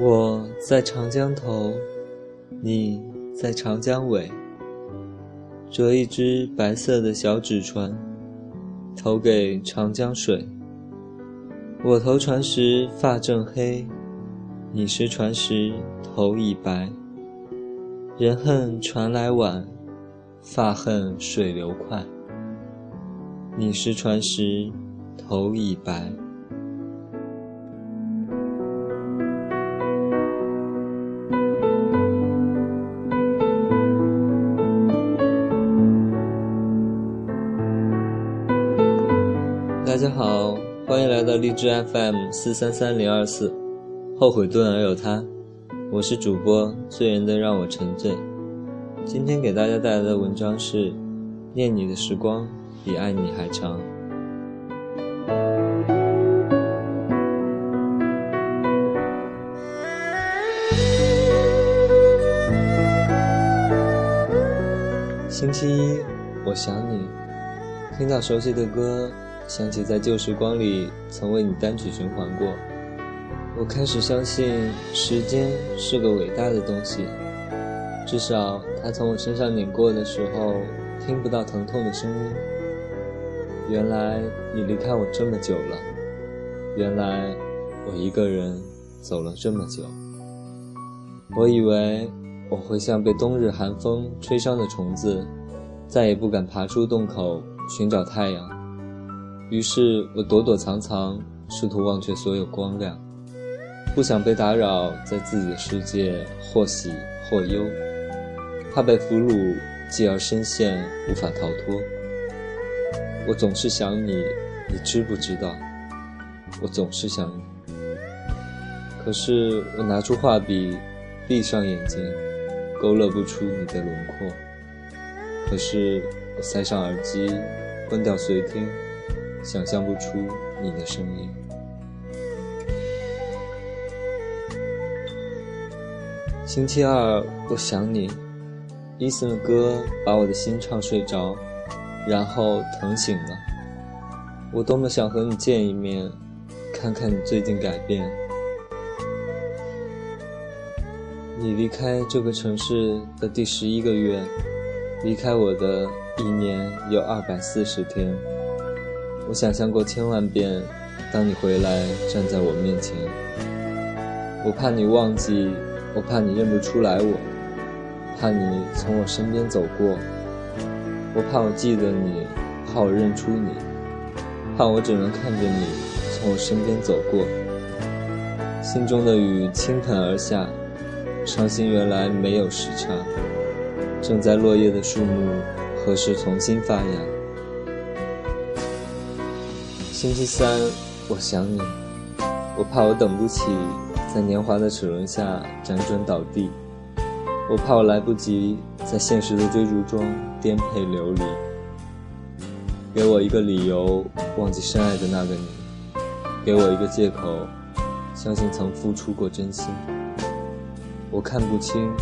我在长江头，你在长江尾，折一只白色的小纸船，投给长江水。我投船时发正黑，你失船时头已白。人恨船来晚，发恨水流快。你失船时头已白。大家好，欢迎来到荔枝 FM 四三三零二四，后悔顿而有他，我是主播醉人的让我沉醉。今天给大家带来的文章是：念你的时光比爱你还长。星期一，我想你，听到熟悉的歌。想起在旧时光里曾为你单曲循环过，我开始相信时间是个伟大的东西，至少它从我身上碾过的时候听不到疼痛的声音。原来你离开我这么久了，原来我一个人走了这么久。我以为我会像被冬日寒风吹伤的虫子，再也不敢爬出洞口寻找太阳。于是我躲躲藏藏，试图忘却所有光亮，不想被打扰在自己的世界，或喜或忧，怕被俘虏，继而深陷无法逃脱。我总是想你，你知不知道？我总是想你。可是我拿出画笔，闭上眼睛，勾勒不出你的轮廓。可是我塞上耳机，关掉随听。想象不出你的声音。星期二，我想你。伊森的歌把我的心唱睡着，然后疼醒了。我多么想和你见一面，看看你最近改变。你离开这个城市的第十一个月，离开我的一年有二百四十天。我想象过千万遍，当你回来站在我面前，我怕你忘记，我怕你认不出来我，怕你从我身边走过，我怕我记得你，怕我认出你，怕我只能看着你从我身边走过。心中的雨倾盆而下，伤心原来没有时差，正在落叶的树木何时重新发芽？星期三，我想你，我怕我等不起，在年华的齿轮下辗转倒地，我怕我来不及，在现实的追逐中颠沛流离。给我一个理由，忘记深爱的那个你；给我一个借口，相信曾付出过真心。我看不清，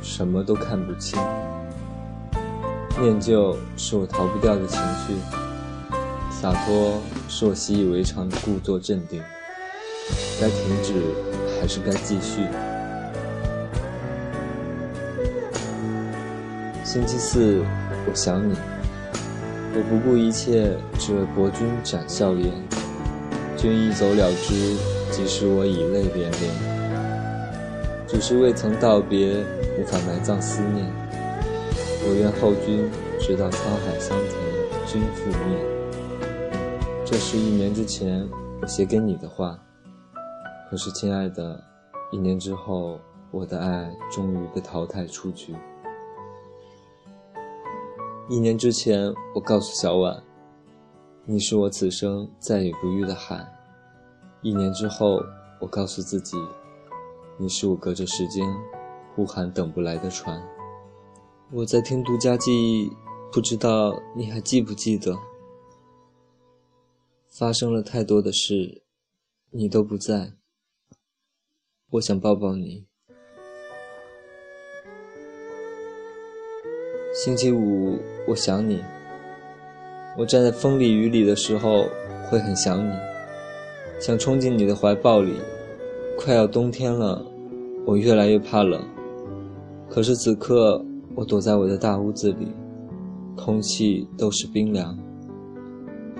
什么都看不清。念旧是我逃不掉的情绪。洒脱是我习以为常的故作镇定，该停止还是该继续？星期四，我想你，我不顾一切，只为博君展笑颜。君一走了之，即使我以泪连连。只是未曾道别，无法埋葬思念。我愿后君直到沧海桑田，君覆灭。这是一年之前我写给你的话，可是亲爱的，一年之后，我的爱终于被淘汰出局。一年之前，我告诉小婉，你是我此生再也不遇的海。一年之后，我告诉自己，你是我隔着时间呼喊等不来的船。我在听独家记忆，不知道你还记不记得？发生了太多的事，你都不在。我想抱抱你。星期五，我想你。我站在风里雨里的时候，会很想你，想冲进你的怀抱里。快要冬天了，我越来越怕冷。可是此刻，我躲在我的大屋子里，空气都是冰凉。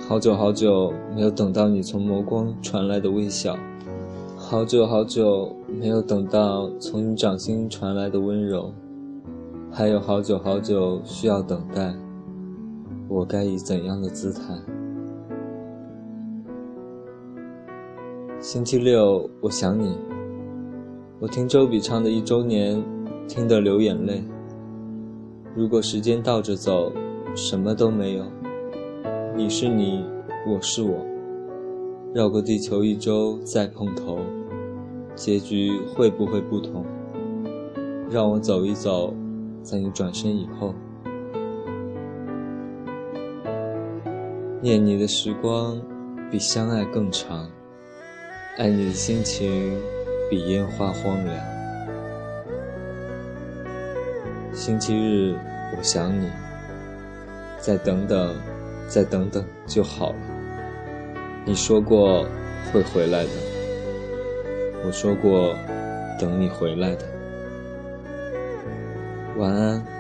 好久好久没有等到你从眸光传来的微笑，好久好久没有等到从你掌心传来的温柔，还有好久好久需要等待。我该以怎样的姿态？星期六，我想你。我听周笔畅的一周年，听得流眼泪。如果时间倒着走，什么都没有。你是你，我是我，绕过地球一周再碰头，结局会不会不同？让我走一走，在你转身以后。念你的时光，比相爱更长；爱你的心情，比烟花荒凉。星期日，我想你，再等等，再等等就好了。你说过会回来的，我说过等你回来的。晚安。